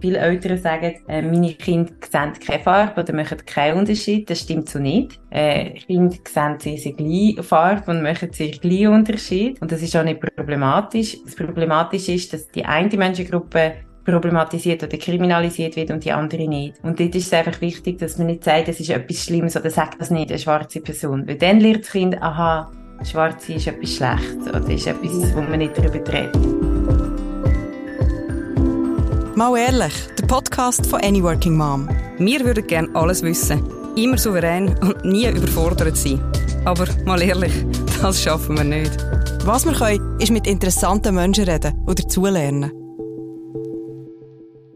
Viele Eltern sagen, äh, meine Kinder sehen keine Farbe oder machen keinen Unterschied. Das stimmt so nicht. Äh, Kinder sehen sehr, sehr gleich Farbe und machen sehr gleich Unterschied. Und das ist auch nicht problematisch. Das Problematische ist, dass die eine Menschengruppe problematisiert oder kriminalisiert wird und die andere nicht. Und dort ist es einfach wichtig, dass man nicht sagt, das ist etwas Schlimmes oder sagt das nicht, eine schwarze Person. Weil dann lernt das Kind, aha, Schwarze ist etwas Schlechtes oder ist etwas, wo man nicht darüber redet. Mal ehrlich, der Podcast von Any Working Mom. Wir würden gerne alles wissen, immer souverän und nie überfordert sein. Aber mal ehrlich, das schaffen wir nicht. Was wir können, ist mit interessanten Menschen reden oder dazulernen.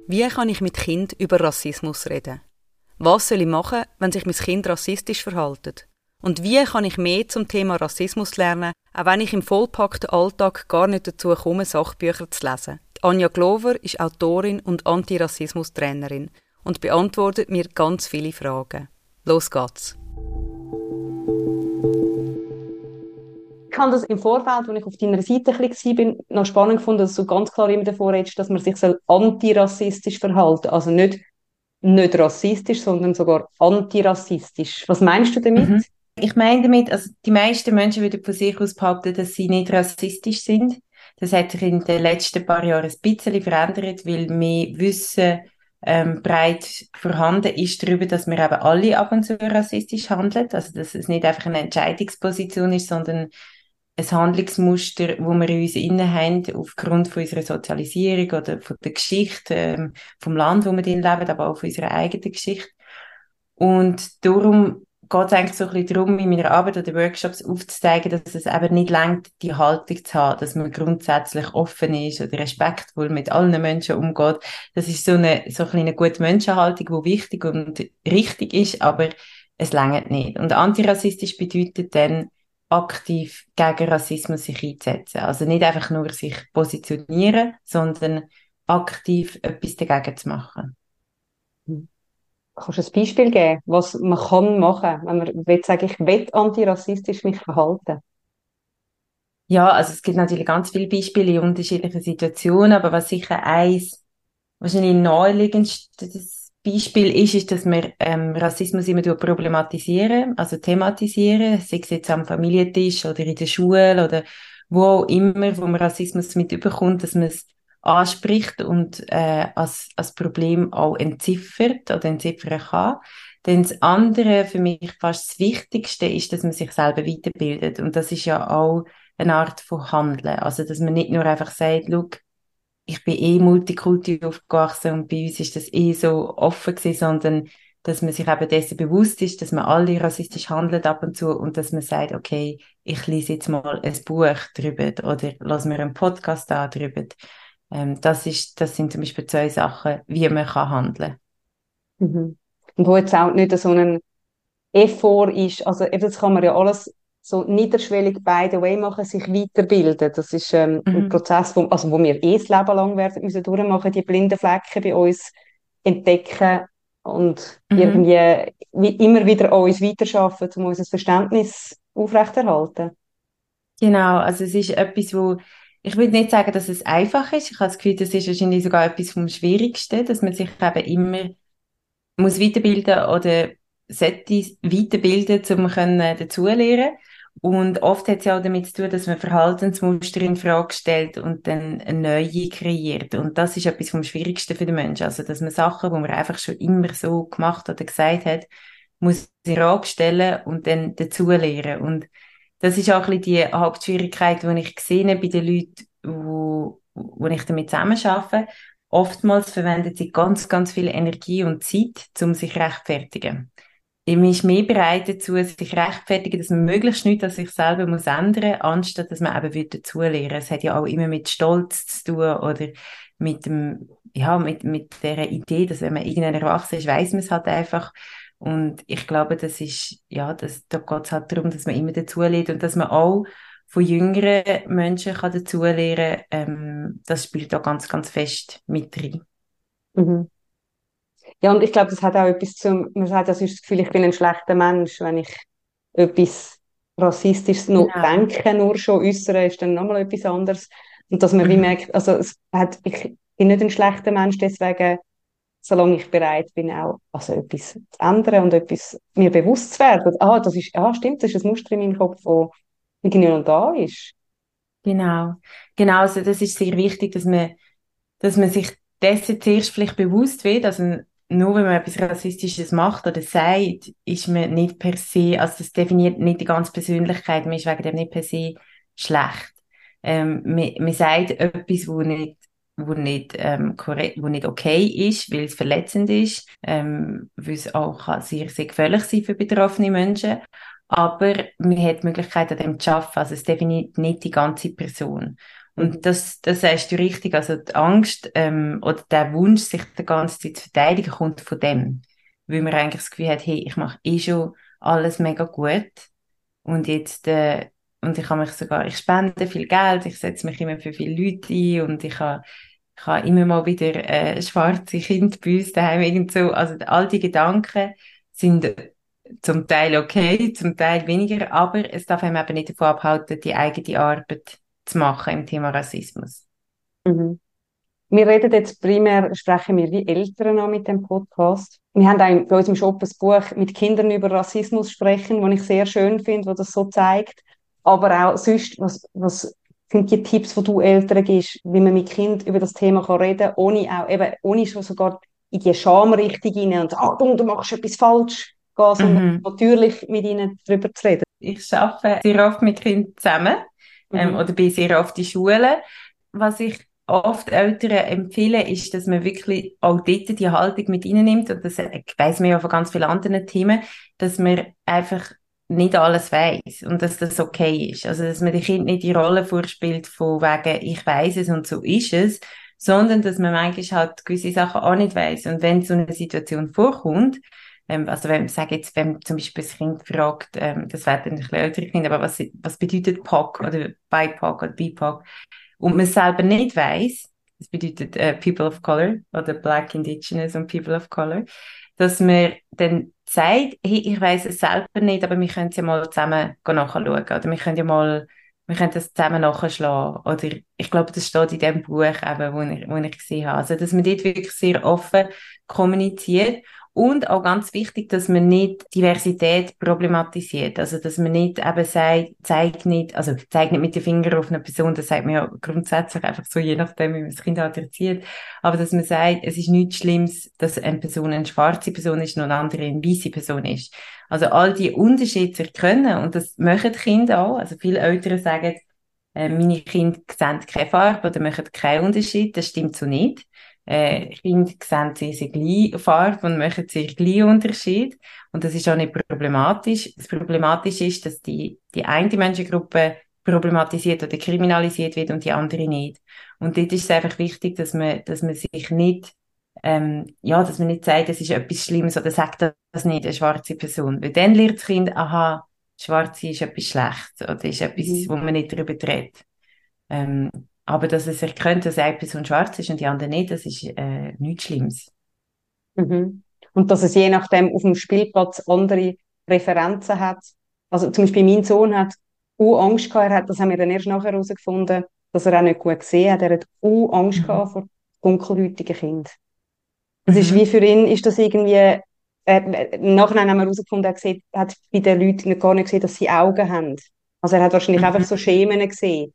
Wie kann ich mit Kind über Rassismus reden? Was soll ich machen, wenn sich mein Kind rassistisch verhält? Und wie kann ich mehr zum Thema Rassismus lernen, auch wenn ich im vollpackten Alltag gar nicht dazu komme, Sachbücher zu lesen? Anja Glover ist Autorin und Antirassismus-Trainerin und beantwortet mir ganz viele Fragen. Los geht's. Ich habe das im Vorfeld, als ich auf deiner Seite war, noch spannend gefunden, dass du ganz klar immer davor redest, dass man sich antirassistisch verhalten soll. Also nicht, nicht rassistisch, sondern sogar antirassistisch. Was meinst du damit? Mhm. Ich meine damit, also die meisten Menschen würden von sich aus behaupten, dass sie nicht rassistisch sind. Das hat sich in den letzten paar Jahren ein bisschen verändert, weil wir Wissen ähm, breit vorhanden ist darüber, dass wir eben alle ab und zu rassistisch handeln. Also dass es nicht einfach eine Entscheidungsposition ist, sondern ein Handlungsmuster, wo wir in uns innen haben, aufgrund von unserer Sozialisierung oder von der Geschichte ähm, vom Land, wo wir drin leben, aber auch von unserer eigenen Geschichte. Und darum geht es eigentlich so ein bisschen darum, in meiner Arbeit oder Workshops aufzuzeigen, dass es eben nicht längt, die Haltung zu haben, dass man grundsätzlich offen ist oder respektvoll mit allen Menschen umgeht. Das ist so eine, so ein eine gute Menschenhaltung, die wichtig und richtig ist, aber es längt nicht. Und antirassistisch bedeutet dann, aktiv gegen Rassismus sich einzusetzen. Also nicht einfach nur sich positionieren, sondern aktiv etwas dagegen zu machen. Kannst du ein Beispiel geben, was man kann machen, wenn man will sagen, ich will antirassistisch mich verhalten? Ja, also es gibt natürlich ganz viele Beispiele in unterschiedlichen Situationen, aber was sicher eins wahrscheinlich naheliegendstes Beispiel ist, ist, dass wir ähm, Rassismus immer problematisieren, also thematisieren, sei es jetzt am Familientisch oder in der Schule oder wo auch immer, wo man Rassismus mit überkommt, dass man es anspricht und äh, als, als Problem auch entziffert oder entziffern kann. Denn das andere, für mich fast das Wichtigste, ist, dass man sich selber weiterbildet. Und das ist ja auch eine Art von Handeln. Also, dass man nicht nur einfach sagt, look, ich bin eh Multikulti aufgewachsen und bei uns ist das eh so offen gewesen, sondern dass man sich eben dessen bewusst ist, dass man alle rassistisch handelt ab und zu und dass man sagt, okay, ich lese jetzt mal ein Buch drüber oder lass mir einen Podcast an drüber. Ähm, das, ist, das sind zum Beispiel zwei Sachen, wie man kann handeln kann. Mhm. Und wo jetzt auch nicht so ein Effort ist, also eben, das kann man ja alles so niederschwellig by the way machen, sich weiterbilden. Das ist ähm, mhm. ein Prozess, wo, also wo wir eh das Leben lang werden müssen durchmachen, die blinden Flecken bei uns entdecken und mhm. irgendwie wie immer wieder an uns weiterschaffen, um unser Verständnis aufrechterhalten. Genau, also es ist etwas, wo ich würde nicht sagen, dass es einfach ist. Ich habe das Gefühl, das ist wahrscheinlich sogar etwas vom Schwierigsten, dass man sich eben immer muss weiterbilden oder sollte weiterbilden, um dazulernen Und oft hat es ja auch damit zu tun, dass man Verhaltensmuster in Frage stellt und dann eine neue kreiert. Und das ist etwas vom Schwierigsten für den Menschen. Also, dass man Sachen, die man einfach schon immer so gemacht oder gesagt hat, muss in Frage stellen und dann dazulernen. Und das ist auch die Hauptschwierigkeit, die ich gesehen habe bei den Leuten, wo, wo ich damit zusammenarbeite. Oftmals verwendet sie ganz, ganz viel Energie und Zeit, um sich rechtfertigen. Man ist mehr bereit dazu, sich rechtfertigen, dass man möglichst nichts an sich selber muss ändern, anstatt dass man eben dazulernen. Es hat ja auch immer mit Stolz zu tun oder mit dem, ja, mit, mit der Idee, dass wenn man irgendein Erwachsener ist, weiß man es halt einfach. Und ich glaube, das ist, ja, das, da geht es halt darum, dass man immer dazulernt und dass man auch von jüngeren Menschen kann dazulernen ähm, das spielt da ganz, ganz fest mit rein. Mhm. Ja, und ich glaube, das hat auch etwas zum, man sagt, das ist das Gefühl, ich bin ein schlechter Mensch, wenn ich etwas Rassistisches nur genau. denke, nur schon äußere, ist dann nochmal etwas anderes. Und dass man mhm. wie merkt, also es hat, ich bin nicht ein schlechter Mensch, deswegen solange ich bereit bin, auch also etwas zu ändern und etwas mir bewusst zu werden. Ah, das ist, ah, stimmt, das ist ein Muster in meinem Kopf, das irgendwie noch da ist. Genau. Genau, also das ist sehr wichtig, dass man, dass man sich dessen zuerst vielleicht bewusst wird, also nur wenn man etwas Rassistisches macht oder sagt, ist man nicht per se, also das definiert nicht die ganze Persönlichkeit, man ist wegen dem nicht per se schlecht. Ähm, man, man sagt etwas, wo nicht wo nicht, ähm, korrekt, wo nicht okay ist, weil es verletzend ist, ähm, weil es auch sehr, sehr gefährlich sein für betroffene Menschen. Aber man hat die Möglichkeit, an dem zu arbeiten. Also es definiert nicht die ganze Person. Und das, das sagst du richtig. Also die Angst ähm, oder der Wunsch, sich die ganze Zeit zu verteidigen, kommt von dem. Weil man eigentlich das Gefühl hat, hey, ich mache eh schon alles mega gut. Und jetzt äh, und ich habe mich sogar, ich spende viel Geld, ich setze mich immer für viele Leute ein und ich habe, ich habe immer mal wieder äh, schwarze Kinder bei uns daheim irgend so. Also all die Gedanken sind zum Teil okay, zum Teil weniger, aber es darf einem eben nicht davon abhalten, die eigene Arbeit zu machen im Thema Rassismus. Mhm. Wir reden jetzt primär, sprechen wir wie Eltern an mit dem Podcast. Wir haben auch bei uns im Shop ein Buch mit Kindern über Rassismus sprechen, das ich sehr schön finde, wo das so zeigt aber auch sonst, was, was sind die Tipps, die du Eltern gibst, wie man mit Kind über das Thema kann reden kann, ohne auch, eben, ohne schon sogar in die Schamrichtung hinein und ah, du, du machst etwas falsch gehen, sondern mhm. natürlich mit ihnen darüber zu reden. Ich arbeite sehr oft mit Kindern zusammen ähm, mhm. oder bin sehr oft in Schulen. Was ich oft Eltern empfehle, ist, dass man wirklich auch dort die Haltung mit ihnen nimmt und das weiss man ja von ganz vielen anderen Themen, dass man einfach nicht alles weiß und dass das okay ist. Also, dass man den Kind nicht die Rolle vorspielt von wegen, ich weiß es und so ist es, sondern dass man manchmal halt gewisse Sachen auch nicht weiß. Und wenn so eine Situation vorkommt, ähm, also wenn, sag jetzt, wenn zum Beispiel das Kind fragt, ähm, das wird ein bisschen ältere Kind, aber was, was bedeutet POC oder BIPOC oder BIPOC? Und man selber nicht weiß, das bedeutet äh, People of Color oder Black Indigenous und People of Color, dass man dann sagt, hey, ich weiß es selber nicht, aber wir können es ja mal zusammen nachschauen oder wir können ja mal wir können das zusammen nachschlagen. Oder ich glaube, das steht in dem Buch, eben, wo, ich, wo ich gesehen habe. Also, dass man dort wirklich sehr offen kommuniziert und auch ganz wichtig, dass man nicht Diversität problematisiert. Also, dass man nicht eben sagt, zeigt nicht, also zeigt nicht mit den Fingern auf eine Person, das sagt man ja grundsätzlich einfach so, je nachdem, wie man das Kind erzieht. Aber dass man sagt, es ist nichts Schlimmes, dass eine Person eine schwarze Person ist und eine andere eine weiße Person ist. Also, all die Unterschiede zu erkennen und das machen die Kinder auch. Also, viele Eltern sagen, äh, meine Kinder sehen keine Farbe oder machen keinen Unterschied. Das stimmt so nicht äh, Kinder sehen sehr gleich Farbe und machen sehr gleich Unterschied. Und das ist auch nicht problematisch. Das Problematische ist, dass die, die eine Menschengruppe problematisiert oder kriminalisiert wird und die andere nicht. Und dort ist es einfach wichtig, dass man, dass man sich nicht, ähm, ja, dass man nicht sagt, es ist etwas Schlimmes oder sagt das nicht eine schwarze Person. Weil dann lernt das Kind, aha, Schwarze ist etwas Schlechtes oder ist etwas, mhm. wo man nicht darüber redet. Ähm, aber dass es erkennt, dass eine Person schwarz ist und die andere nicht, das ist äh, nichts Schlimmes. Mhm. Und dass es je nachdem auf dem Spielplatz andere Referenzen hat. Also zum Beispiel mein Sohn hat auch Angst gehabt, er hat, das haben wir dann erst nachher herausgefunden, dass er auch nicht gut gesehen hat. Er hat auch Angst mhm. gehabt vor dunkelhäutigen Kindern. Das mhm. ist wie für ihn, ist das irgendwie, äh, nachher haben wir herausgefunden, er gesehen, hat bei den Leuten gar nicht gesehen, dass sie Augen haben. Also er hat wahrscheinlich mhm. einfach so Schemen gesehen.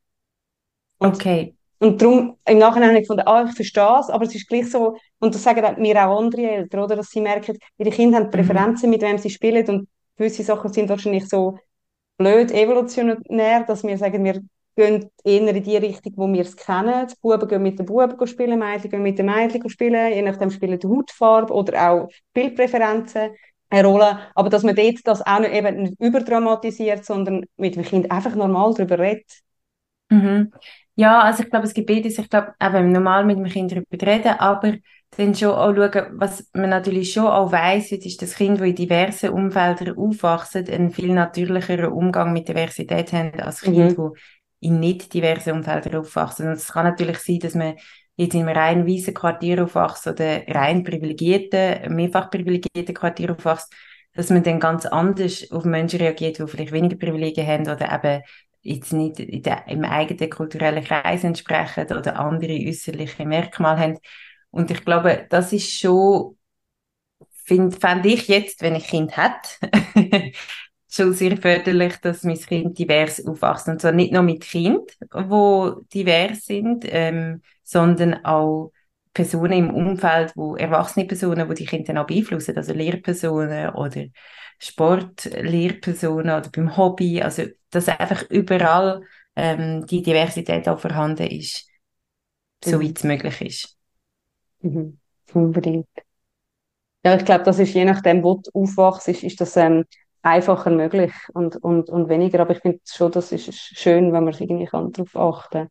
Und, okay. Und darum, im Nachhinein habe ich gefunden, ah, ich verstehe es, aber es ist gleich so, und das sagen mir auch andere Eltern, oder, dass sie merken, ihre Kinder haben mhm. Präferenzen, mhm. mit wem sie spielen, und gewisse Sachen sind wahrscheinlich so blöd evolutionär, dass wir sagen, wir gehen eher in die Richtung, wo wir es kennen. Die Buben gehen mit den Buben spielen, Mädchen gehen mit den Mädchen spielen, je nachdem spielen die Hautfarbe oder auch Bildpräferenzen eine Rolle. Aber dass man dort das auch nicht, eben nicht überdramatisiert, sondern mit dem Kind einfach normal darüber redet. Mhm. Ja, also ich glaube, es gibt beides. Ich glaube, eben normal mit dem Kind darüber reden, aber dann schon auch schauen, was man natürlich schon auch weiss, ist das Kind, das in diversen Umfeldern aufwachsen, einen viel natürlicheren Umgang mit Diversität haben als Kinder, mhm. die in nicht diversen Umfeldern aufwachsen. Und es kann natürlich sein, dass man jetzt in einem rein weißen Quartier aufwachst oder rein privilegierten, mehrfach privilegierten Quartier aufwachst, dass man dann ganz anders auf Menschen reagiert, die vielleicht weniger Privilegien haben oder eben jetzt nicht der, im eigenen kulturellen Kreis entsprechen oder andere äußerliche Merkmale haben. Und ich glaube, das ist schon, finde fänd ich jetzt, wenn ich Kind hätte, schon sehr förderlich, dass mein Kind divers aufwächst. Und zwar nicht nur mit Kind, wo divers sind, ähm, sondern auch Personen im Umfeld, wo erwachsene Personen, wo die Kinder auch beeinflussen, also Lehrpersonen oder Sportlehrpersonen oder beim Hobby, also dass einfach überall ähm, die Diversität auch vorhanden ist, mhm. soweit es möglich ist. Mhm. Unbedingt. Ja, ich glaube, das ist je nachdem, wo du aufwachst, ist, ist das ähm, einfacher möglich und, und, und weniger. Aber ich finde schon, das ist schön, wenn man irgendwie kann darauf achten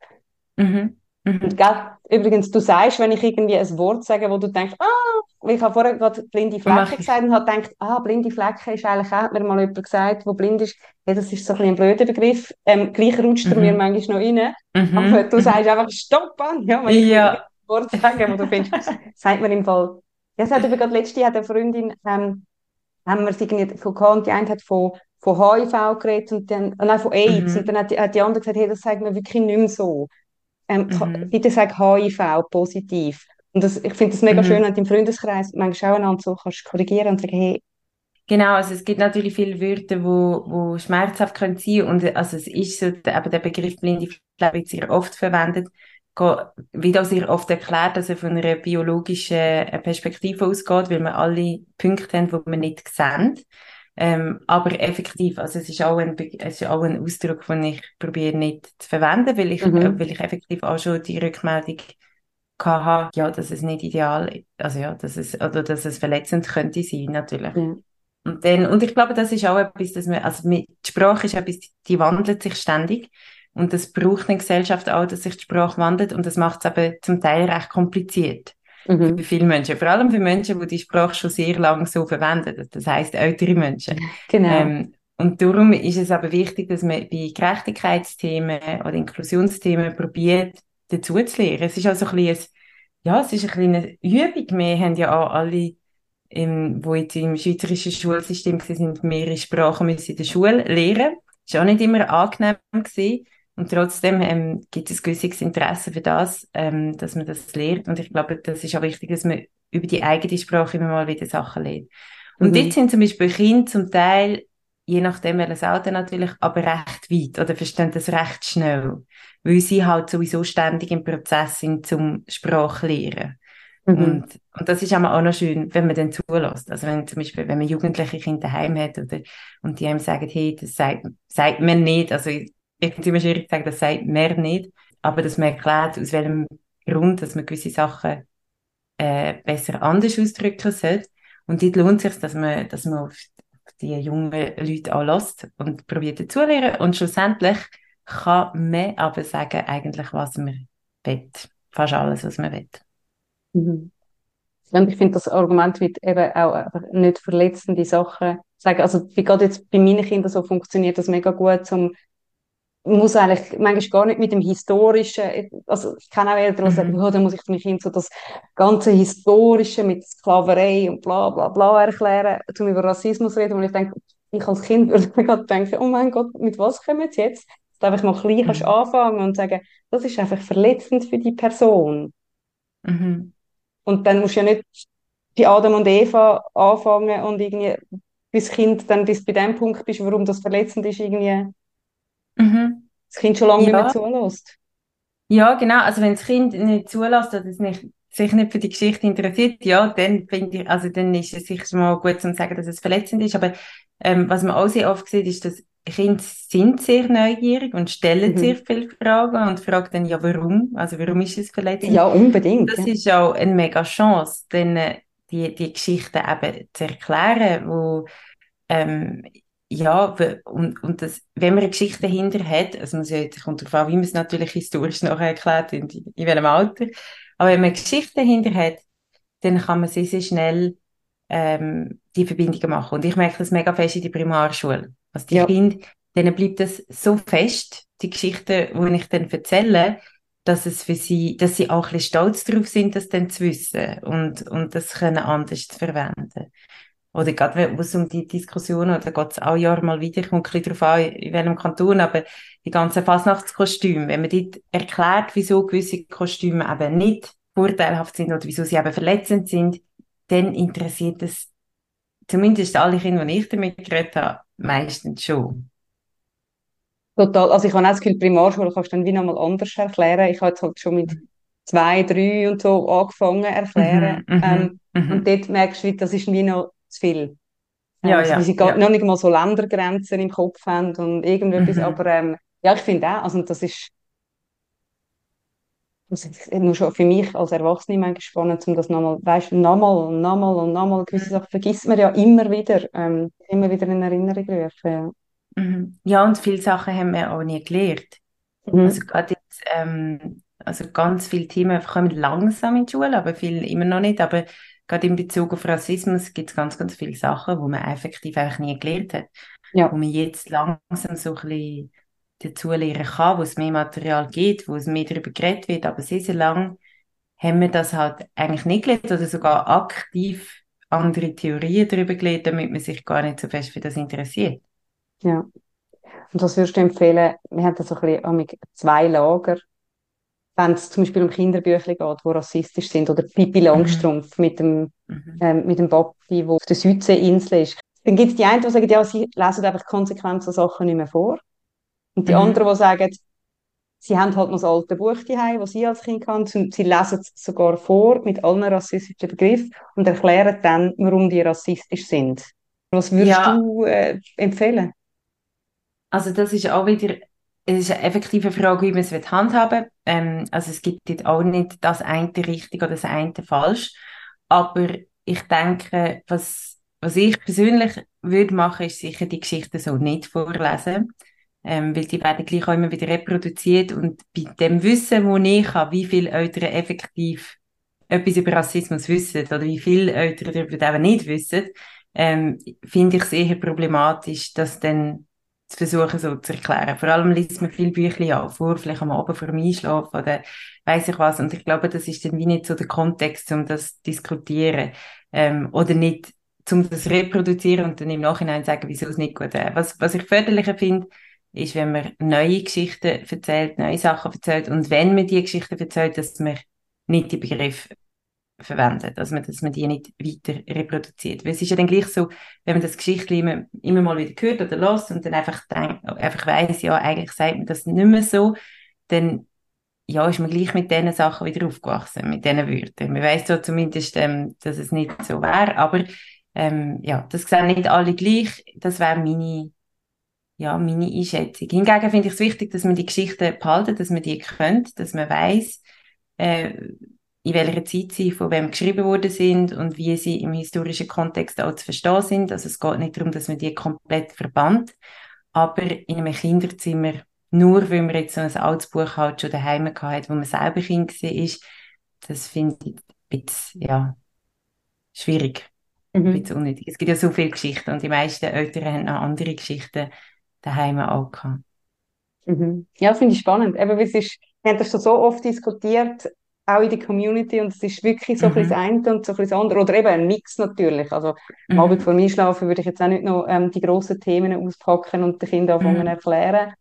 kann. Mhm. Mhm. Und gell, übrigens, du sagst, wenn ich irgendwie ein Wort sage, wo du denkst, ah, ich habe vorher gerade blinde Flecken gesagt und habe gedacht, ah, blinde Flecken ist eigentlich, hat mir mal jemand gesagt, wo blind ist, ja, das ist so ein, ein blöder Begriff, ähm, gleich rutscht er mhm. mir manchmal noch rein, mhm. aber du sagst einfach, stopp an, ja, wenn ich ja. ein Wort sage, wo du findest, sagt mir im Fall, ja, es hat über gerade letzte hat eine Freundin, ähm, haben wir irgendwie von die eine hat von, von HIV geredet und dann, äh, nein, von AIDS, mhm. und dann hat die, hat die andere gesagt, hey, das sagt mir wirklich nicht mehr so. Ähm, mhm. Bitte sag HIV positiv. Und das, ich finde es mega mhm. schön, wenn du im Freundeskreis manchmal auch einander so kannst korrigieren und sagen, hey, Genau, also es gibt natürlich viele Wörter, wo, wo schmerzhaft können sein und also es ist so, aber der Begriff blinde Fleck wird sehr oft verwendet, wird auch sehr oft erklärt, dass er von einer biologischen äh, Perspektive ausgeht, weil wir alle Punkte haben, die wir nicht sehen. Ähm, aber effektiv, also es ist auch ein, es ist auch ein Ausdruck, den ich probiere nicht zu verwenden, weil ich, mhm. äh, weil ich effektiv auch schon die Rückmeldung hatte, ja, dass es nicht ideal, also ja, dass es, oder dass es verletzend könnte sein, natürlich. Mhm. Und dann, und ich glaube, das ist auch etwas, dass man, also mit, die Sprache ist etwas, die wandelt sich ständig. Und das braucht eine Gesellschaft auch, dass sich die Sprache wandelt. Und das macht es aber zum Teil recht kompliziert. Mhm. Für viele Menschen. Vor allem für Menschen, die die Sprache schon sehr lange so verwenden. Das heißt ältere Menschen. Genau. Ähm, und darum ist es aber wichtig, dass man bei Gerechtigkeitsthemen oder Inklusionsthemen probiert, dazu zu lernen. Es ist also ein bisschen, ja, es ist eine kleine Übung. Wir haben ja auch alle, im, wo jetzt im schweizerischen Schulsystem sind, mehrere Sprachen müssen in der Schule lernen. Das war auch nicht immer angenehm gewesen. Und trotzdem ähm, gibt es ein gewisses Interesse für das, ähm, dass man das lernt. Und ich glaube, das ist auch wichtig, dass man über die eigene Sprache immer mal wieder Sachen lernt. Und mhm. dort sind zum Beispiel Kinder zum Teil, je nachdem welches Alter natürlich, aber recht weit oder verstehen das recht schnell. Weil sie halt sowieso ständig im Prozess sind zum Sprachlehren. Mhm. Und, und das ist auch noch schön, wenn man dann zulässt. Also wenn zum Beispiel, wenn man jugendliche Kinder daheim hat oder, und die einem sagen, hey, das sagt, sagt man nicht, also ich finde es immer schwierig zu sagen, das sagt mehr nicht, aber dass man erklärt, aus welchem Grund, dass man gewisse Sachen äh, besser anders ausdrücken sollte. Und dort lohnt es sich, dass man, dass man auf die jungen Leute auch lässt und probiert dazuzulernen. Und schlussendlich kann man aber sagen, eigentlich, was man will. Fast alles, was man will. Mhm. Und ich finde, das Argument wird eben auch nicht verletzende Sachen sagen. Also, wie gerade jetzt bei meinen Kindern so funktioniert das mega gut, um muss eigentlich manchmal gar nicht mit dem Historischen, also ich kenne auch Eltern, die sagen, mhm. oh, dann muss ich dem Kind so das ganze Historische mit Sklaverei und bla bla bla erklären, um über Rassismus reden, und ich denke, ich als Kind würde mir gerade denken, oh mein Gott, mit was kommen sie jetzt? Dass du einfach mal klein kannst mhm. anfangen und sagen, das ist einfach verletzend für die Person. Mhm. Und dann musst du ja nicht bei Adam und Eva anfangen und irgendwie bis Kind dann bis bei dem Punkt bist, warum das verletzend ist, irgendwie Mhm. Das Kind schon lange ja. nicht mehr zulässt. Ja, genau. Also wenn das Kind nicht zulässt oder es nicht, sich nicht für die Geschichte interessiert, ja, dann finde ich, also dann ist es sicher mal gut zu sagen, dass es verletzend ist. Aber ähm, was man auch sehr oft sieht, ist, dass Kinder sind sehr neugierig und stellen mhm. sehr viele Fragen und fragen dann, ja, warum? Also warum ist es verletzend? Ja, unbedingt. Das ja. ist auch eine mega Chance, denn äh, die, die Geschichte eben zu erklären, wo ähm, ja, und, und das, wenn man eine Geschichte dahinter hat, also man sieht, kommt darauf an, wie man es natürlich historisch nachher erklärt, in, in welchem Alter, aber wenn man eine Geschichte dahinter hat, dann kann man sehr, sehr schnell ähm, die Verbindungen machen. Und ich merke das mega fest in der Primarschule. Also die ja. Kinder, denen bleibt das so fest, die Geschichte, die ich dann erzähle, dass es für sie, dass sie auch ein bisschen stolz darauf sind, das dann zu wissen und, und das können anders zu verwenden. Oder gerade, wo es um die Diskussion, oder geht es auch Jahr mal wieder, kommt ein bisschen darauf an, in welchem Kanton, aber die ganzen Fasnachtskostüme, wenn man dort erklärt, wieso gewisse Kostüme eben nicht vorteilhaft sind oder wieso sie eben verletzend sind, dann interessiert es zumindest alle Kinder, die ich damit geredet habe, meistens schon. Total. Also ich habe auch das Gefühl, Primarschule kannst du dann wie nochmal anders erklären. Ich habe jetzt halt schon mit zwei, drei und so angefangen erklären. Mhm, mhm ähm, mhm. Und dort merkst du, das ist wie noch zu viel. Ja, also, ja, sie ja. noch nicht mal so Ländergrenzen im Kopf haben und irgendetwas. Mhm. Aber ähm, ja, ich finde auch, also das ist das ist nur schon für mich als Erwachsene manchmal spannend, um das nochmal, weißt du, nochmal und nochmal und nochmal, gewisse Sachen vergisst man ja immer wieder, ähm, immer wieder in Erinnerung rufen. Ja. Mhm. ja, und viele Sachen haben wir auch nie gelernt. Mhm. Also gerade jetzt, ähm, also ganz viele Themen kommen langsam in die Schule, aber viel immer noch nicht, aber gerade in Bezug auf Rassismus gibt es ganz, ganz viele Sachen, wo man effektiv einfach nie gelernt hat. Ja. Wo man jetzt langsam so ein bisschen dazu lernen kann, wo es mehr Material gibt, wo es mehr darüber geredet wird, aber sehr, sehr lang haben wir das halt eigentlich nicht gelernt oder sogar aktiv andere Theorien darüber gelernt, damit man sich gar nicht so fest für das interessiert. Ja. Und was würdest du empfehlen? Wir haben da so ein bisschen zwei Lager. Wenn es zum Beispiel um Kinderbücher geht, die rassistisch sind, oder Pippi Langstrumpf mhm. mit dem, mhm. ähm, mit dem Papi, der auf der Südseeinsel ist. Dann gibt es die einen, die sagen, ja, sie lesen einfach konsequent so Sachen nicht mehr vor. Und die mhm. anderen, die sagen, sie haben halt noch das alte Buch daheim, das sie als Kind und sie lesen es sogar vor mit allen rassistischen Begriffen und erklären dann, warum die rassistisch sind. Was würdest ja. du äh, empfehlen? Also das ist auch wieder es ist eine effektive Frage, wie man es handhaben will. Ähm, also es gibt jetzt auch nicht das eine richtig oder das eine falsch. Aber ich denke, was, was ich persönlich würde machen, ist sicher die Geschichte so nicht vorlesen ähm, weil die werden gleich auch immer wieder reproduziert und bei dem Wissen, wo ich habe, wie viele Eltern effektiv etwas über Rassismus wissen oder wie viele Eltern darüber eben nicht wissen, ähm, finde ich es eher problematisch, das dann zu versuchen so zu erklären. Vor allem liest man viele Bücher auch vor, vielleicht am Abend vor dem Einschlafen oder weiß ich was. Und ich glaube, das ist dann wie nicht so der Kontext, um das zu diskutieren. Ähm, oder nicht, um das reproduzieren und dann im Nachhinein sagen, wieso es nicht gut ist. Was, was ich förderlicher finde, ist, wenn man neue Geschichten erzählt, neue Sachen erzählt und wenn man die Geschichten erzählt, dass man nicht die Begriffe verwendet, man, dass man die nicht weiter reproduziert. Weil es ist ja dann gleich so, wenn man das Geschichte immer, immer mal wieder hört oder los und dann einfach, einfach weiss, ja, eigentlich sagt man das nicht mehr so, dann ja, ist man gleich mit diesen Sachen wieder aufgewachsen, mit diesen Wörtern. Man weiss so zumindest, ähm, dass es nicht so wäre, aber ähm, ja, das sehen nicht alle gleich. Das wäre meine ja, meine Einschätzung. Hingegen finde ich es wichtig, dass man die Geschichten behalten, dass man die kennt, dass man weiß, äh, in welcher Zeit sie von wem geschrieben worden sind und wie sie im historischen Kontext auch zu verstehen sind. Also es geht nicht darum, dass man die komplett verbannt, aber in einem Kinderzimmer, nur weil man jetzt so ein altes Buch halt schon daheim hat, wo man selber Kind war, das finde ich ein bisschen, ja, schwierig. Mhm. Ein bisschen unnötig. Es gibt ja so viele Geschichten und die meisten Eltern haben noch andere Geschichten daheim auch gehabt. Mhm. Ja, finde ich spannend. Eben, es ist, wir haben das schon so oft diskutiert, auch in der Community, und es ist wirklich so mhm. ein bisschen das eine und so ein bisschen das andere. Oder eben ein Mix natürlich. Also, am mhm. Abend vor mir schlafen würde ich jetzt auch nicht noch ähm, die grossen Themen auspacken und den Kindern anfangen mhm. erklären.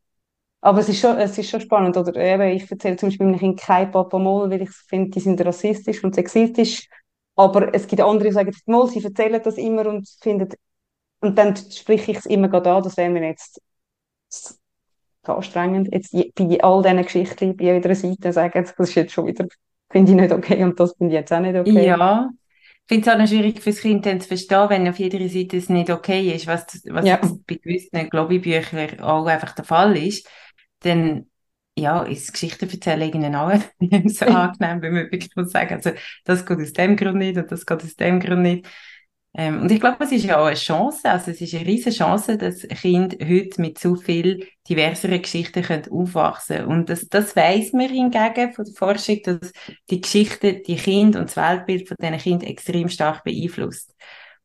Aber es ist schon, es ist schon spannend. Oder eben, ich erzähle zum Beispiel meinem Kind kein Papa Moll, weil ich finde, die sind rassistisch und sexistisch. Aber es gibt andere, die sagen, Moll, sie erzählen das immer und finden, und dann spreche ich es immer gerade an, das wäre mir jetzt anstrengend. Jetzt bei all diesen Geschichten, bei jeder Seite sagen, das ist jetzt schon wieder, finde ich nicht okay und das finde ich jetzt auch nicht okay. Ja. Ich finde es auch schwierig für das Kind dann zu verstehen, wenn auf jeder Seite es nicht okay ist, was, was ja. bei gewissen Globibüchern auch einfach der Fall ist, dann ja, ist Geschichten erzählen ihnen auch nicht so angenehm, wenn man wirklich muss sagen, also das geht aus dem Grund nicht und das geht aus dem Grund nicht. Ähm, und ich glaube, es ist ja auch eine Chance, also es ist eine riesige Chance, dass Kinder heute mit so viel diverseren Geschichten können aufwachsen Und das, das weiss man hingegen von der Forschung, dass die Geschichte die Kinder und das Weltbild von diesen Kindern extrem stark beeinflusst.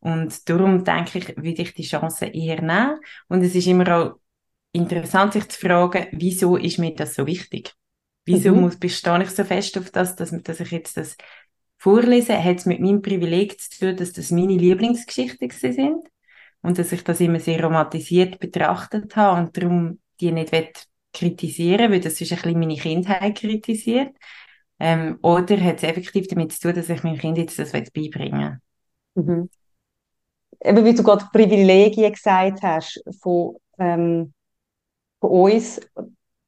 Und darum denke ich, würde ich die Chance eher nehmen. Und es ist immer auch interessant, sich zu fragen, wieso ist mir das so wichtig? Wieso mhm. muss, bestehe ich so fest auf das, dass, dass ich jetzt das Vorlesen hat es mit meinem Privileg zu tun, dass das meine Lieblingsgeschichten sind und dass ich das immer sehr romantisiert betrachtet habe und darum die nicht kritisieren weil das ist ein bisschen meine Kindheit kritisiert. Ähm, oder hat es effektiv damit zu tun, dass ich meinem Kind jetzt das beibringen will? Mhm. Eben, wie du gerade Privilegien gesagt hast von, ähm, von uns,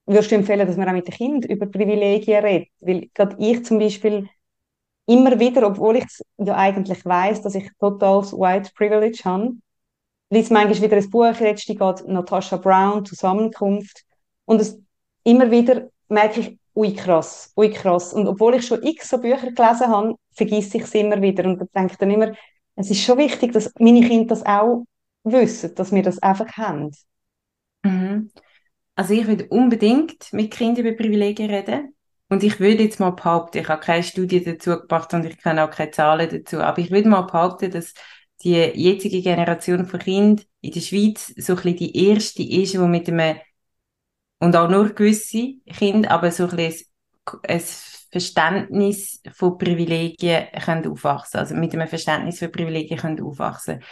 würdest du empfehlen, dass man auch mit den Kindern über Privilegien redet? Weil gerade ich zum Beispiel immer wieder, obwohl ich ja eigentlich weiß, dass ich totales White Privilege habe, liest manchmal wieder ein Buch, letztens geht Natasha Brown, Zusammenkunft, und es, immer wieder merke ich, ui krass, ui krass. Und obwohl ich schon x so Bücher gelesen habe, vergesse ich es immer wieder und denke dann immer, es ist schon wichtig, dass meine Kinder das auch wissen, dass wir das einfach haben. Mhm. Also ich würde unbedingt mit Kindern über Privilegien reden. Und ich würde jetzt mal behaupten, ich habe keine Studie dazu gebracht und ich kenne auch keine Zahlen dazu, aber ich würde mal behaupten, dass die jetzige Generation von Kindern in der Schweiz so ein bisschen die erste ist, die mit einem, und auch nur gewisse Kinder, aber so ein bisschen ein Verständnis von Privilegien können aufwachsen, also mit einem Verständnis von Privilegien können aufwachsen.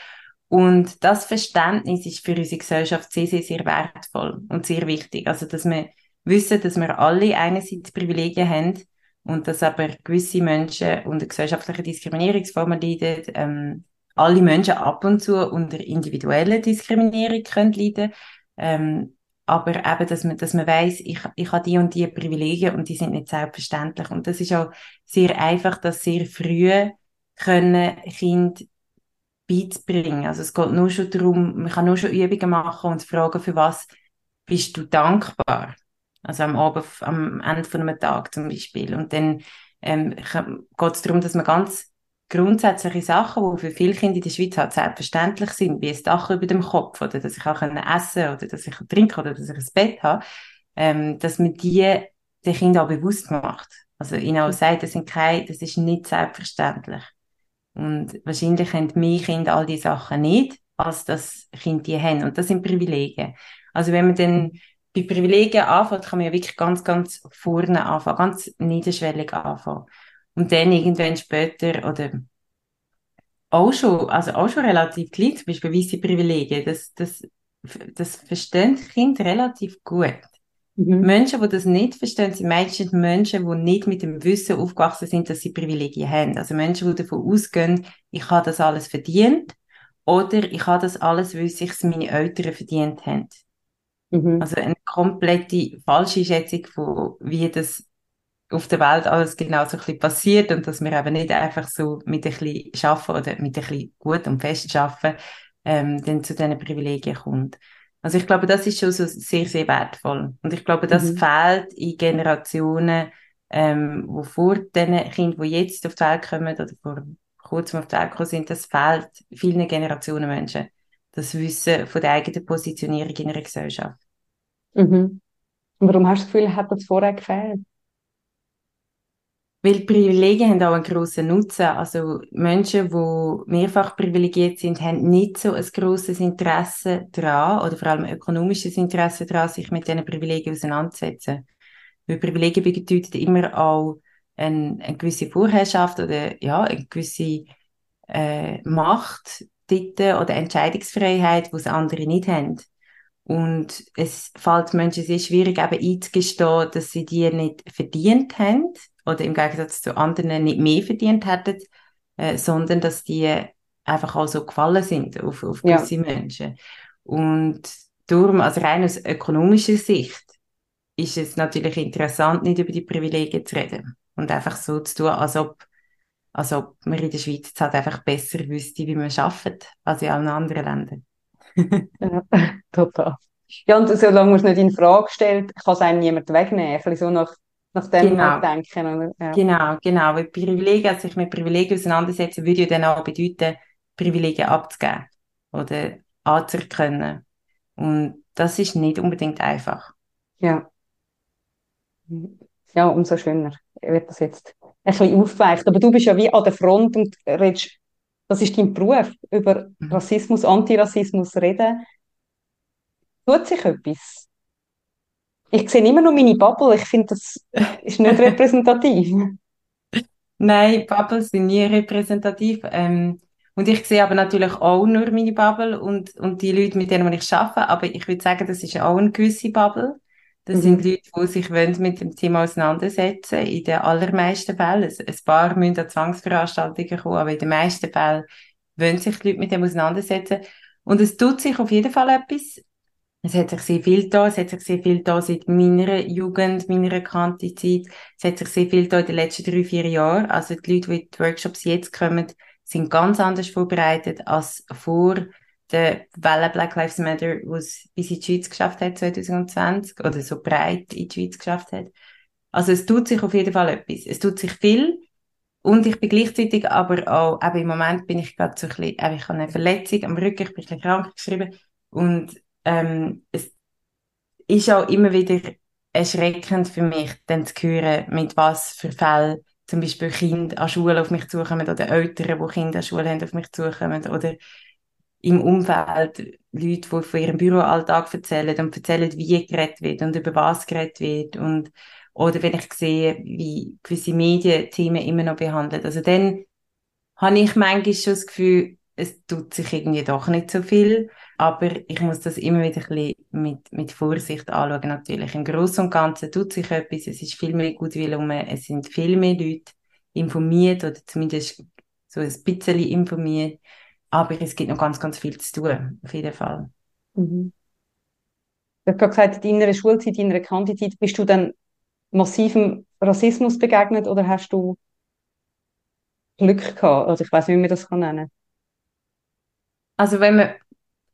Und das Verständnis ist für unsere Gesellschaft sehr, sehr, sehr wertvoll und sehr wichtig. Also, dass wir wissen, dass wir alle einerseits Privilegien haben und dass aber gewisse Menschen unter gesellschaftlichen Diskriminierungsformen leiden, ähm, alle Menschen ab und zu unter individuellen Diskriminierung können leiden, ähm, aber eben, dass man, dass man weiss, ich, ich habe die und die Privilegien und die sind nicht selbstverständlich. Und das ist auch sehr einfach, das sehr früh können Kind beizubringen. Also es geht nur schon darum, man kann nur schon Übungen machen und fragen, für was bist du dankbar? Also am Abend, am Ende von einem Tag zum Beispiel. Und dann ähm, geht es darum, dass man ganz grundsätzliche Sachen, die für viele Kinder in der Schweiz halt selbstverständlich sind, wie ein Dach über dem Kopf oder dass ich auch essen kann oder dass ich trinken oder dass ich ein Bett habe, ähm, dass man die den Kindern auch bewusst macht. Also ihnen auch sagt, das, sind keine, das ist nicht selbstverständlich. Und wahrscheinlich haben meine Kinder all diese Sachen nicht, als das Kinder die haben. Und das sind Privilegien. Also wenn man dann bei Privilegien anfängt, kann man ja wirklich ganz, ganz vorne anfangen, ganz niederschwellig anfangen. Und dann irgendwann später, oder auch schon, also auch schon relativ klein, zum Beispiel weisse Privilegien, das, das, das verstehen Kinder relativ gut. Mhm. Menschen, die das nicht verstehen, sind meistens Menschen, die nicht mit dem Wissen aufgewachsen sind, dass sie Privilegien haben. Also Menschen, die davon ausgehen, ich habe das alles verdient oder ich habe das alles, weil sich meine Eltern verdient haben. Mhm. Also eine komplette falsche Schätzung von, wie das auf der Welt alles genau so ein bisschen passiert und dass wir eben nicht einfach so mit ein bisschen schaffen oder mit ein bisschen gut und fest schaffen, ähm, dann zu diesen Privilegien kommt. Also ich glaube, das ist schon so sehr, sehr wertvoll. Und ich glaube, das mhm. fehlt in Generationen, ähm, wo vor den Kindern, die jetzt auf die Welt kommen oder vor kurzem auf die Welt gekommen sind, das fehlt vielen Generationen Menschen. Das Wissen von der eigenen Positionierung in einer Gesellschaft. Mhm. Und warum hast du das Gefühl, hat das vorher gefehlt? Weil Privilegien haben auch einen grossen Nutzen. Also Menschen, die mehrfach privilegiert sind, haben nicht so ein grosses Interesse daran, oder vor allem ökonomisches Interesse daran, sich mit diesen Privilegien auseinanderzusetzen. Weil Privilegien bedeuten immer auch eine, eine gewisse Vorherrschaft oder ja, eine gewisse äh, Macht dort oder Entscheidungsfreiheit, die andere nicht haben. Und es fällt Menschen sehr schwierig, eben einzugestehen, dass sie die nicht verdient haben oder im Gegensatz zu anderen nicht mehr verdient hätten, äh, sondern dass die einfach auch so gefallen sind auf, auf gewisse ja. Menschen. Und darum, also rein aus ökonomischer Sicht, ist es natürlich interessant, nicht über die Privilegien zu reden und einfach so zu tun, als ob, als ob man in der Schweiz jetzt halt einfach besser wüsste, wie man arbeitet, als in allen anderen Ländern. ja, total. Ja, und solange man es nicht in Frage stellt, kann es einem niemand wegnehmen. Ein bisschen so nach nach dem genau. denken. Oder? Ja. Genau, genau. Weil Privilegien, also sich mit Privilegien auseinandersetzen, würde ja dann auch bedeuten, Privilegien abzugeben oder anzuerkennen. Und das ist nicht unbedingt einfach. Ja. Ja, umso schöner wird das jetzt ein bisschen aufgeweicht. Aber du bist ja wie an der Front und redest, das ist dein Beruf, über mhm. Rassismus, Antirassismus reden. Tut sich etwas? Ich sehe immer nur meine Bubble. Ich finde, das ist nicht repräsentativ. Nein, Bubbles sind nie repräsentativ. Ähm, und ich sehe aber natürlich auch nur meine Bubble und, und die Leute, mit denen ich arbeite. Aber ich würde sagen, das ist auch eine gewisse Bubble. Das mhm. sind Leute, die sich mit dem Thema auseinandersetzen in den allermeisten Fällen. Ein paar müssen an Zwangsveranstaltungen kommen, aber in den meisten Fällen wollen sich die Leute mit dem auseinandersetzen. Und es tut sich auf jeden Fall etwas. Es hat sich sehr viel da, es hat sich sehr viel da seit meiner Jugend, meiner Kantizeit. Es hat sich sehr viel da in den letzten drei, vier Jahren. Also die Leute, die in die Workshops jetzt kommen, sind ganz anders vorbereitet als vor der Welle Black Lives Matter, wo es bis in die Schweiz geschafft hat, 2020, oder so breit in die Schweiz geschafft hat. Also es tut sich auf jeden Fall etwas. Es tut sich viel. Und ich bin gleichzeitig aber auch, eben im Moment bin ich gerade so ein bisschen, ich habe eine Verletzung am Rücken, ich bin ein bisschen krank geschrieben. Und ähm, es ist auch immer wieder erschreckend für mich, dann zu hören, mit was für Fällen zum Beispiel Kinder an Schule auf mich zukommen oder Eltern, die Kinder an Schule haben, auf mich zukommen oder im Umfeld Leute, die von ihrem Büroalltag erzählen und erzählen, wie geredet wird und über was geredet wird und oder wenn ich sehe, wie gewisse Medien Themen immer noch behandeln. Also dann habe ich manchmal schon das Gefühl, es tut sich irgendwie doch nicht so viel, aber ich muss das immer wieder ein bisschen mit, mit Vorsicht anschauen natürlich. Im Großen und Ganzen tut sich etwas, es ist viel mehr Gutwill um, es sind viel mehr Leute informiert oder zumindest so ein bisschen informiert aber es gibt noch ganz, ganz viel zu tun, auf jeden Fall. Mhm. Du hast gerade gesagt, in deiner Schulzeit, in deiner Kantizeit, bist du dann massivem Rassismus begegnet oder hast du Glück gehabt? Also ich weiß nicht, wie man das kann nennen Also wenn man,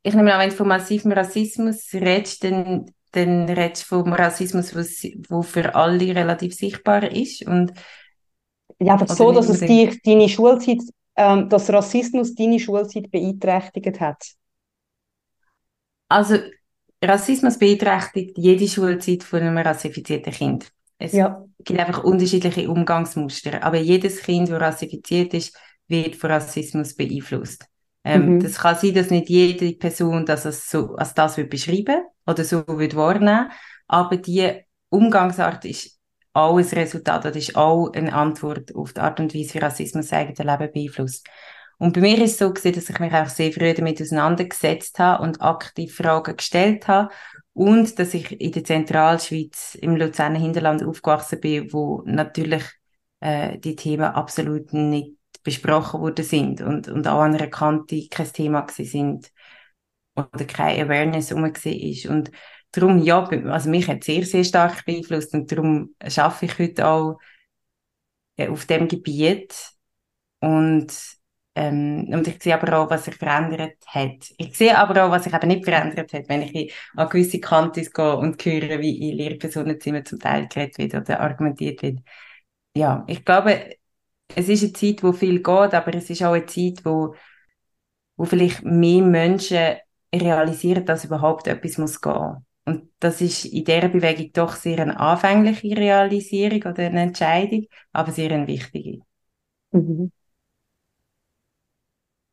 ich nehme an, wenn du von massivem Rassismus redest, dann, dann redest du vom Rassismus, der für alle relativ sichtbar ist. Und, ja, aber so, dass es dich, deine Schulzeit ähm, dass Rassismus deine Schulzeit beeinträchtigt hat? Also Rassismus beeinträchtigt jede Schulzeit von einem rassifizierten Kind. Es ja. gibt einfach unterschiedliche Umgangsmuster, aber jedes Kind, das rassifiziert ist, wird von Rassismus beeinflusst. Ähm, mhm. Das kann sein, dass nicht jede Person das als, so, als das wird beschreiben oder so wird wahrnehmen, aber die Umgangsart ist auch ein Resultat, das ist auch eine Antwort auf die Art und Weise, wie Rassismus das eigene Leben beeinflusst. Und bei mir ist es so gewesen, dass ich mich auch sehr früh damit auseinandergesetzt habe und aktiv Fragen gestellt habe und dass ich in der Zentralschweiz im Luzerner Hinterland aufgewachsen bin, wo natürlich äh, die Themen absolut nicht besprochen worden sind und, und auch an einer Kante kein Thema gewesen sind oder keine Awareness um war. Und darum, ja, also mich hat sehr, sehr stark beeinflusst und darum schaffe ich heute auch äh, auf dem Gebiet und ähm, und ich sehe aber auch, was sich verändert hat. Ich sehe aber auch, was sich eben nicht verändert hat, wenn ich an gewisse Kantis gehe und höre, wie in Lehrpersonenzimmer zum Teil geredet wird oder argumentiert wird. Ja, ich glaube, es ist eine Zeit, wo viel geht, aber es ist auch eine Zeit, wo, wo vielleicht mehr Menschen realisieren, dass überhaupt etwas muss gehen. Und das ist in dieser Bewegung doch sehr eine anfängliche Realisierung oder eine Entscheidung, aber sehr eine wichtige. Mhm.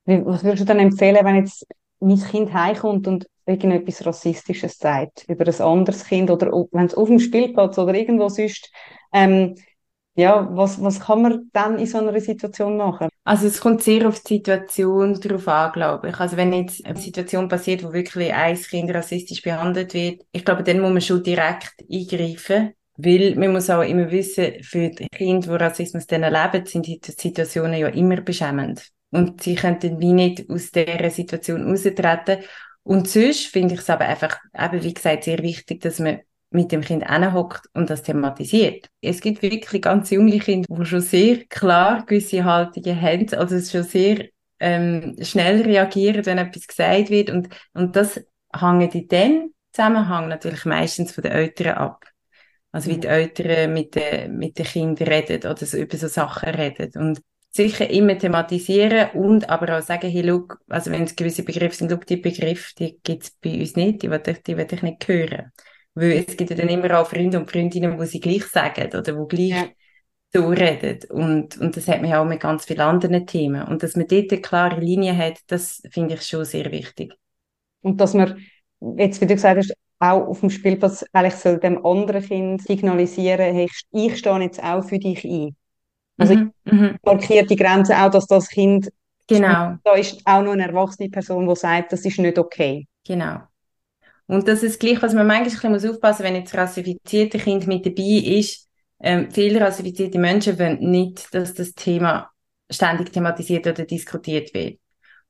Was würdest du dann empfehlen, wenn jetzt mein Kind heimkommt und irgendetwas Rassistisches sagt über ein anderes Kind oder wenn es auf dem Spielplatz oder irgendwo sonst, ähm, ja, was, was kann man dann in so einer Situation machen? Also es kommt sehr auf die Situation drauf an, glaube ich. Also wenn jetzt eine Situation passiert, wo wirklich ein Kind rassistisch behandelt wird, ich glaube, dann muss man schon direkt eingreifen. Weil man muss auch immer wissen, für die Kinder, die Rassismus dann erleben, sind die Situationen ja immer beschämend. Und sie können dann wie nicht aus dieser Situation raustreten. Und sonst finde ich es aber einfach, eben wie gesagt, sehr wichtig, dass man mit dem Kind hockt und das thematisiert. Es gibt wirklich ganz junge Kinder, die schon sehr klar gewisse Haltungen haben, also schon sehr ähm, schnell reagieren, wenn etwas gesagt wird und, und das hängt in dem Zusammenhang natürlich meistens von den Eltern ab. Also wie die Eltern mit den, mit den Kindern reden oder so über so Sachen reden. Und sicher immer thematisieren und aber auch sagen, hey, look, also wenn es gewisse Begriffe sind, look, die Begriffe, die gibt es bei uns nicht, die will ich, die will ich nicht hören. Weil es gibt ja dann immer auch Freunde und Freundinnen, die sie gleich sagen oder die gleich ja. so reden. Und, und das hat man ja auch mit ganz vielen anderen Themen. Und dass man dort eine klare Linie hat, das finde ich schon sehr wichtig. Und dass man, jetzt wie du gesagt hast, auch auf dem Spielplatz eigentlich soll dem anderen Kind signalisieren, hey, ich stehe jetzt auch für dich ein. Also mhm, ich mhm. markiere die Grenze auch, dass das Kind Genau. Da ist auch noch eine erwachsene Person, die sagt, das ist nicht okay. Genau. Und das ist gleich, was man manchmal bisschen aufpassen muss, wenn jetzt rassifizierte Kind mit dabei ist. Ähm, viele rassifizierte Menschen wollen nicht, dass das Thema ständig thematisiert oder diskutiert wird.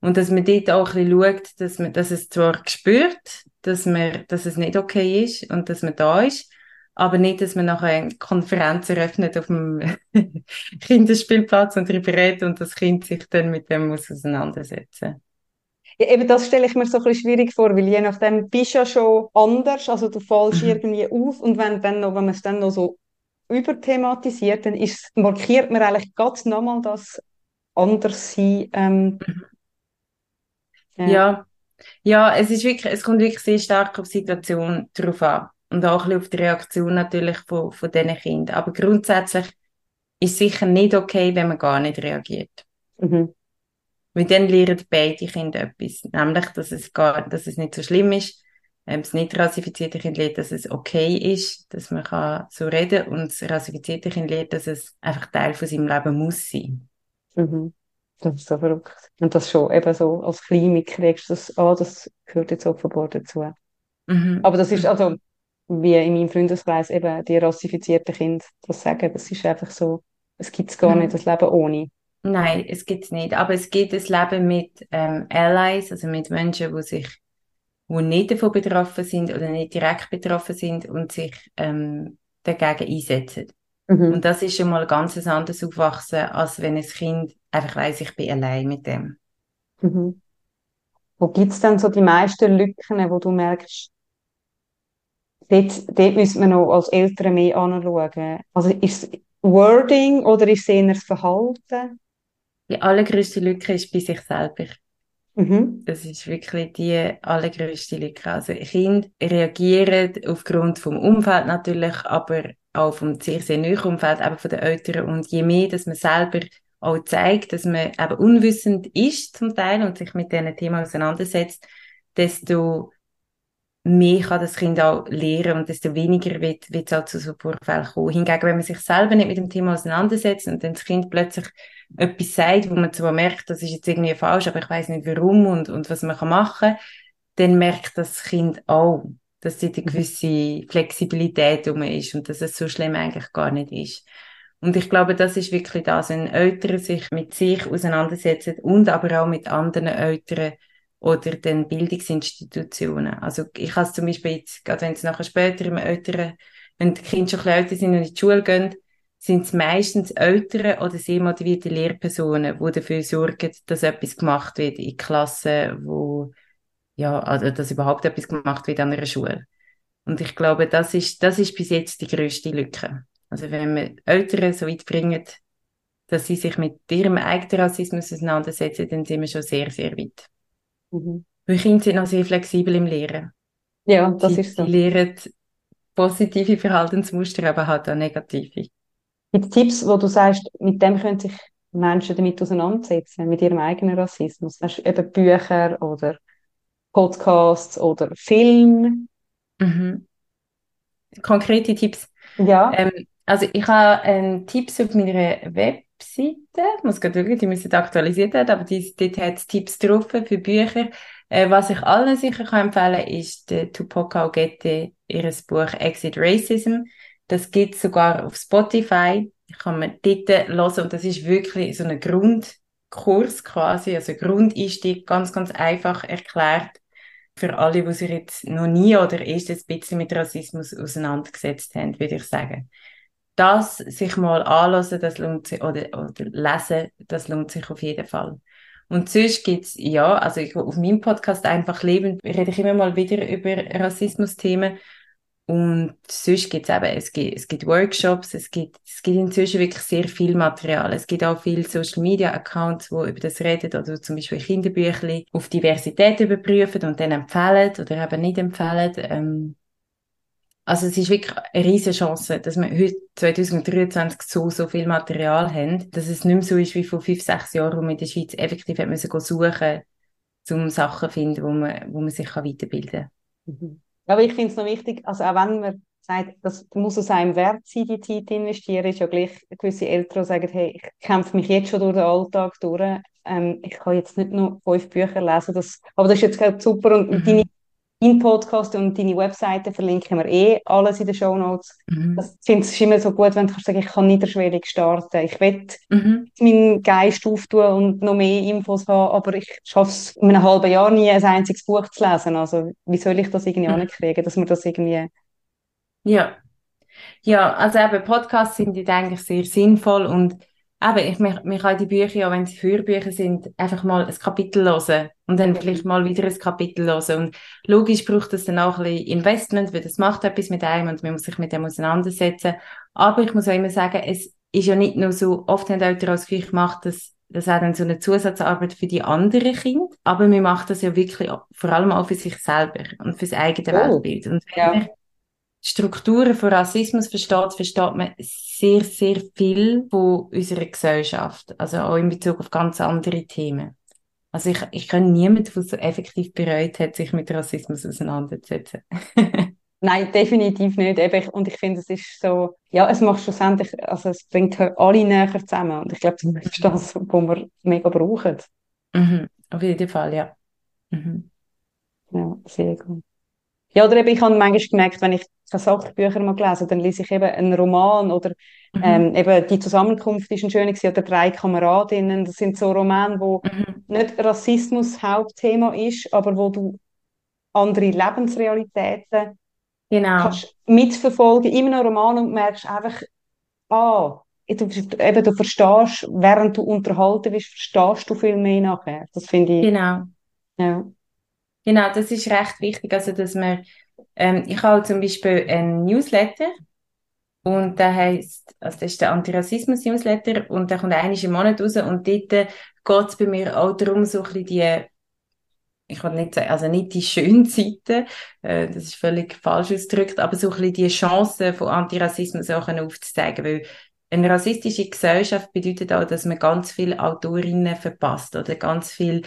Und dass man dort auch ein bisschen schaut, dass man, dass es zwar spürt, dass man, dass es nicht okay ist und dass man da ist, aber nicht, dass man nachher eine Konferenz eröffnet auf dem Kinderspielplatz und darüber redet und das Kind sich dann mit dem muss auseinandersetzen. Ja, eben das stelle ich mir so ein bisschen schwierig vor, weil je nachdem bist du ja schon anders, also du fallst mhm. irgendwie auf und wenn, dann noch, wenn man es dann noch so überthematisiert, dann ist, markiert man eigentlich ganz nochmal das Anderssein. Ähm, mhm. ja. ja. ja, es ist wirklich, es kommt wirklich sehr stark auf die Situation drauf an und auch ein bisschen auf die Reaktion natürlich von, von diesen Kindern. Aber grundsätzlich ist es sicher nicht okay, wenn man gar nicht reagiert. Mhm. Weil dann lernen beide Kinder etwas. Nämlich, dass es gar, dass es nicht so schlimm ist. Ähm, das nicht rassifizierte Kind lernt, dass es okay ist, dass man kann so reden und das rassifizierte Kind lernt, dass es einfach Teil von seinem Leben muss sein. Mhm. Das ist so verrückt. Und das schon eben so als Kleine kriegst du das, ah, das gehört jetzt offenbar dazu. Mhm. Aber das ist also, wie in meinem Freundeskreis eben die rassifizierten Kinder das sagen, das ist einfach so, es gibt gar mhm. nicht das Leben ohne. Nein, es gibt es nicht. Aber es gibt das Leben mit ähm, Allies, also mit Menschen, die sich, wo nicht davon betroffen sind oder nicht direkt betroffen sind und sich ähm, dagegen einsetzen. Mhm. Und das ist schon mal ganz anderes Aufwachsen, als wenn ein Kind einfach weiss, ich bin allein mit dem. Mhm. Wo gibt es denn so die meisten Lücken, wo du merkst, dort, dort müssen wir noch als Eltern mehr anschauen? Also ist es Wording oder ist es eher das Verhalten? Die allergrößte Lücke ist bei sich selber. Mhm. Das ist wirklich die allergrößte Lücke. Also Kinder reagieren aufgrund vom Umfeld natürlich, aber auch vom sehr, sehr nahen Umfeld, aber von den Eltern. Und je mehr, dass man selber auch zeigt, dass man eben unwissend ist zum Teil und sich mit diesen Themen auseinandersetzt, desto mehr kann das Kind auch lernen und desto weniger wird, wird es auch zu so Vorfällen kommen. Hingegen, wenn man sich selber nicht mit dem Thema auseinandersetzt und dann das Kind plötzlich etwas sagt, wo man zwar merkt, das ist jetzt irgendwie falsch, aber ich weiß nicht warum und, und was man kann machen, dann merkt das Kind auch, dass da eine mhm. gewisse Flexibilität um ist und dass es so schlimm eigentlich gar nicht ist. Und ich glaube, das ist wirklich das, wenn Eltern sich mit sich auseinandersetzen und aber auch mit anderen Eltern oder den Bildungsinstitutionen. Also ich habe zum Beispiel jetzt, gerade wenn es nachher später im Älteren, wenn die Kinder schon älter sind und in die Schule gehen, sind es meistens ältere oder sehr motivierte Lehrpersonen, die dafür sorgen, dass etwas gemacht wird in Klassen, wo ja, also dass überhaupt etwas gemacht wird an einer Schule. Und ich glaube, das ist, das ist bis jetzt die größte Lücke. Also wenn wir Eltern so weit bringen, dass sie sich mit ihrem eigenen Rassismus auseinandersetzen, dann sind wir schon sehr, sehr weit. Mhm. Weil Kinder sind noch sehr flexibel im Lehren. Ja, das sie, ist so. Sie lernen positive Verhaltensmuster, aber halt auch negative. Mit Tipps, wo du sagst, mit dem können sich Menschen damit auseinandersetzen, mit ihrem eigenen Rassismus? Hast du eben Bücher oder Podcasts oder Film? Mhm. Konkrete Tipps? Ja. Ähm, also ich habe ähm, Tipps auf meiner Webseite. Ich muss gerade schauen, die müssen aktualisiert werden, aber die, dort hat es Tipps drauf für Bücher. Äh, was ich allen sicher kann empfehlen ist der Tupoka Ogette, ihr Buch Exit Racism. Das gibt es sogar auf Spotify. Ich kann mir dort hören und das ist wirklich so ein Grundkurs quasi, also Grundeinstieg, ganz, ganz einfach erklärt für alle, die sich jetzt noch nie oder erst ein bisschen mit Rassismus auseinandergesetzt haben, würde ich sagen das sich mal anlassen, das lohnt sich, oder, oder lesen, das lohnt sich auf jeden Fall. Und sonst gibt's, ja, also ich, auf meinem Podcast einfach leben, rede ich immer mal wieder über Rassismus-Themen. Und sonst gibt's eben, es gibt, es gibt Workshops, es gibt, es gibt inzwischen wirklich sehr viel Material. Es gibt auch viele Social Media Accounts, wo über das reden, oder zum Beispiel Kinderbüchli auf Diversität überprüfen und dann empfehlen oder eben nicht empfehlen. Ähm, also es ist wirklich eine riesige Chance, dass wir heute 2023 so, so viel Material haben, dass es nicht mehr so ist wie vor fünf, sechs Jahren, wo man in der Schweiz effektiv hat müssen suchen um Sachen zu finden, wo man, wo man sich kann weiterbilden kann. Mhm. Aber ich finde es noch wichtig, also auch wenn man sagt, das muss es einem wert sein, die Zeit investieren, ist ja gleich gewisse Eltern sagen, hey, ich kämpfe mich jetzt schon durch den Alltag durch, ähm, ich kann jetzt nicht nur fünf Bücher lesen, das, aber das ist jetzt super und mhm. deine deinen Podcast und deine Webseite verlinken wir eh alles in den Show Notes. Mhm. Ich finde es immer so gut, wenn du kannst sagen, ich kann niederschwellig starten. Ich will mhm. meinen Geist auftun und noch mehr Infos haben, aber ich schaffe es in einem halben Jahr nie, ein einziges Buch zu lesen. Also wie soll ich das irgendwie mhm. ankriegen, dass man das irgendwie... Ja. Ja, also eben Podcasts sind ich eigentlich sehr sinnvoll und aber ich, mich kann die Bücher, ja, wenn es Hörbücher sind, einfach mal ein Kapitel hören und dann vielleicht mal wieder ein Kapitel hören. Und logisch braucht es dann auch ein bisschen Investment, weil das macht etwas mit einem und man muss sich mit dem auseinandersetzen. Aber ich muss auch immer sagen, es ist ja nicht nur so, oft haben Eltern als Gefühl gemacht, dass das auch dann so eine Zusatzarbeit für die anderen Kinder. Aber man macht das ja wirklich vor allem auch für sich selber und fürs eigene oh. Weltbild. Und wenn ja. Strukturen von Rassismus versteht, versteht man sehr, sehr viel von unserer Gesellschaft. Also auch in Bezug auf ganz andere Themen. Also ich, ich kenne niemanden, der so effektiv bereut hat, sich mit Rassismus auseinanderzusetzen. Nein, definitiv nicht. Und ich finde, es ist so, ja, es macht schlussendlich, also es bringt alle näher zusammen. Und ich glaube, das ist das, was wir mega brauchen. Mhm. Auf jeden Fall, ja. Mhm. Ja, sehr gut. Ja, oder eben, ich habe manchmal gemerkt, wenn ich keine Sachbücher mal gelesen dann lese ich eben einen Roman oder mhm. ähm, eben «Die Zusammenkunft» ist ein schöner gewesen, oder «Drei Kameradinnen». Das sind so Romane, wo mhm. nicht Rassismus Hauptthema ist, aber wo du andere Lebensrealitäten genau. kannst mitverfolgen in einem Roman und merkst einfach, ah, du, eben, du verstehst, während du unterhalten bist, verstehst du viel mehr nachher. Das finde ich. Genau. Ja. Genau, das ist recht wichtig, also dass man, ähm, ich habe zum Beispiel einen Newsletter und der heißt, also das ist der Antirassismus-Newsletter und der kommt einmal im Monat raus und dort geht es bei mir auch darum, so ein bisschen die, ich kann nicht sagen, also nicht die schönen Seiten, äh, das ist völlig falsch ausgedrückt, aber so ein bisschen die Chancen von Antirassismus auch aufzuzeigen, weil eine rassistische Gesellschaft bedeutet auch, dass man ganz viele Autorinnen verpasst oder ganz viel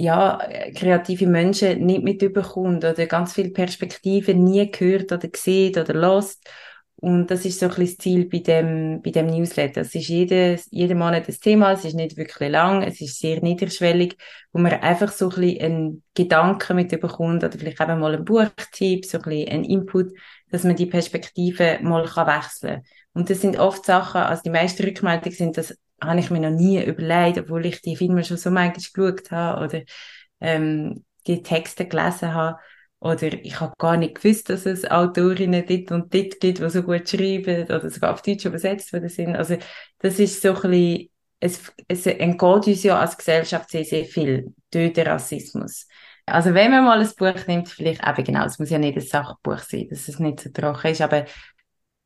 ja, kreative Menschen nicht mit überkommt oder ganz viele Perspektiven nie gehört oder gesehen oder lost. Und das ist so ein bisschen das Ziel bei dem, bei dem Newsletter. Es ist jedes, jeden Monat ein Thema, es ist nicht wirklich lang, es ist sehr niederschwellig, wo man einfach so ein bisschen einen Gedanken mit überkommt oder vielleicht eben mal einen Buchtipp, so ein bisschen einen Input, dass man die Perspektive mal kann wechseln kann. Und das sind oft Sachen, also die meisten Rückmeldungen sind, dass habe ich mir noch nie überlegt, obwohl ich die Filme schon so manchmal geschaut habe oder ähm, die Texte gelesen habe. Oder ich habe gar nicht gewusst, dass es Autorinnen dort und dort gibt, die so gut schreiben oder sogar auf Deutsch übersetzt worden sind. Also das ist so ein bisschen, es, es entgeht uns ja als Gesellschaft sehr, sehr viel durch den Rassismus. Also wenn man mal ein Buch nimmt, vielleicht eben genau, es muss ja nicht ein Sachbuch sein, dass es nicht so trocken ist, aber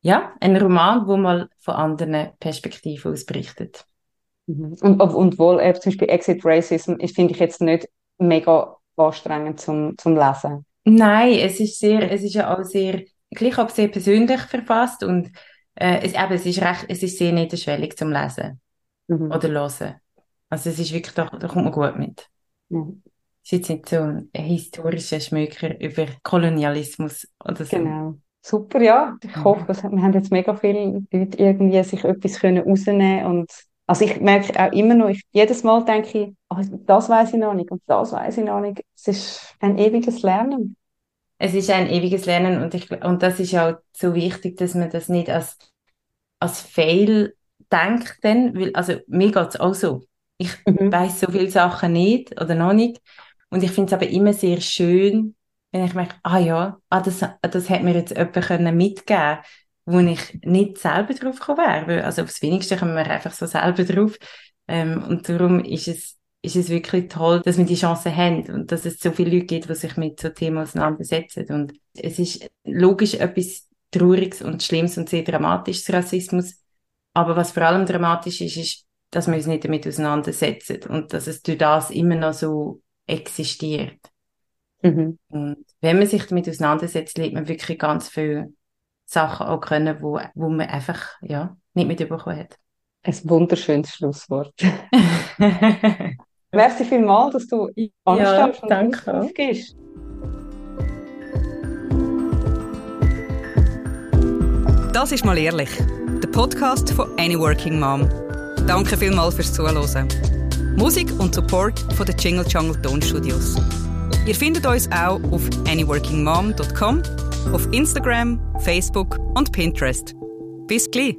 ja, ein Roman, wo mal von anderen Perspektiven aus berichtet. Mhm. Und, und wohl eben zum Beispiel Exit Racism ist, finde ich jetzt nicht mega anstrengend zum, zum Lesen. Nein, es ist sehr, es ist ja auch sehr, gleich auch sehr persönlich verfasst und äh, es, eben, es ist recht, es ist sehr niederschwellig zum Lesen mhm. oder hören. Also es ist wirklich, da, da kommt man gut mit. Mhm. Es ist jetzt nicht so ein historischer Schmöker über Kolonialismus oder so. Genau. Super, ja. Ich mhm. hoffe, wir haben jetzt mega viele Leute irgendwie sich etwas können rausnehmen und also ich merke auch immer noch, ich, jedes Mal denke ich, oh, das weiß ich noch nicht und das weiß ich noch nicht. Es ist ein ewiges Lernen. Es ist ein ewiges Lernen und, ich, und das ist auch so wichtig, dass man das nicht als, als Fail denkt, denn, weil, also mir geht es auch so. Ich mhm. weiß so viele Sachen nicht oder noch nicht und ich finde es aber immer sehr schön, wenn ich merke, ah ja, ah, das, das hat mir jetzt jemand mitgeben wo ich nicht selber drauf gekommen wäre. Also aufs Wenigste kommen wir einfach so selber drauf. Ähm, und darum ist es, ist es wirklich toll, dass wir die Chance haben und dass es so viele Leute gibt, die sich mit so Themen auseinandersetzen. Und es ist logisch etwas Trauriges und Schlimmes und sehr Dramatisches, Rassismus. Aber was vor allem dramatisch ist, ist, dass wir uns nicht damit auseinandersetzen und dass es durch das immer noch so existiert. Mhm. Und wenn man sich damit auseinandersetzt, lernt man wirklich ganz viel Sachen auch können, wo, wo man einfach ja, nicht mitbekommen hat. Ein wunderschönes Schlusswort. Merci vielmals, dass du anstehst ja, und aufgehst. Das ist mal ehrlich. Der Podcast von Any Working Mom. Danke vielmals fürs Zuhören. Musik und Support von den Jingle Jungle Tonstudios. Ihr findet uns auch auf anyworkingmom.com, auf Instagram, Facebook und Pinterest. Bis gleich!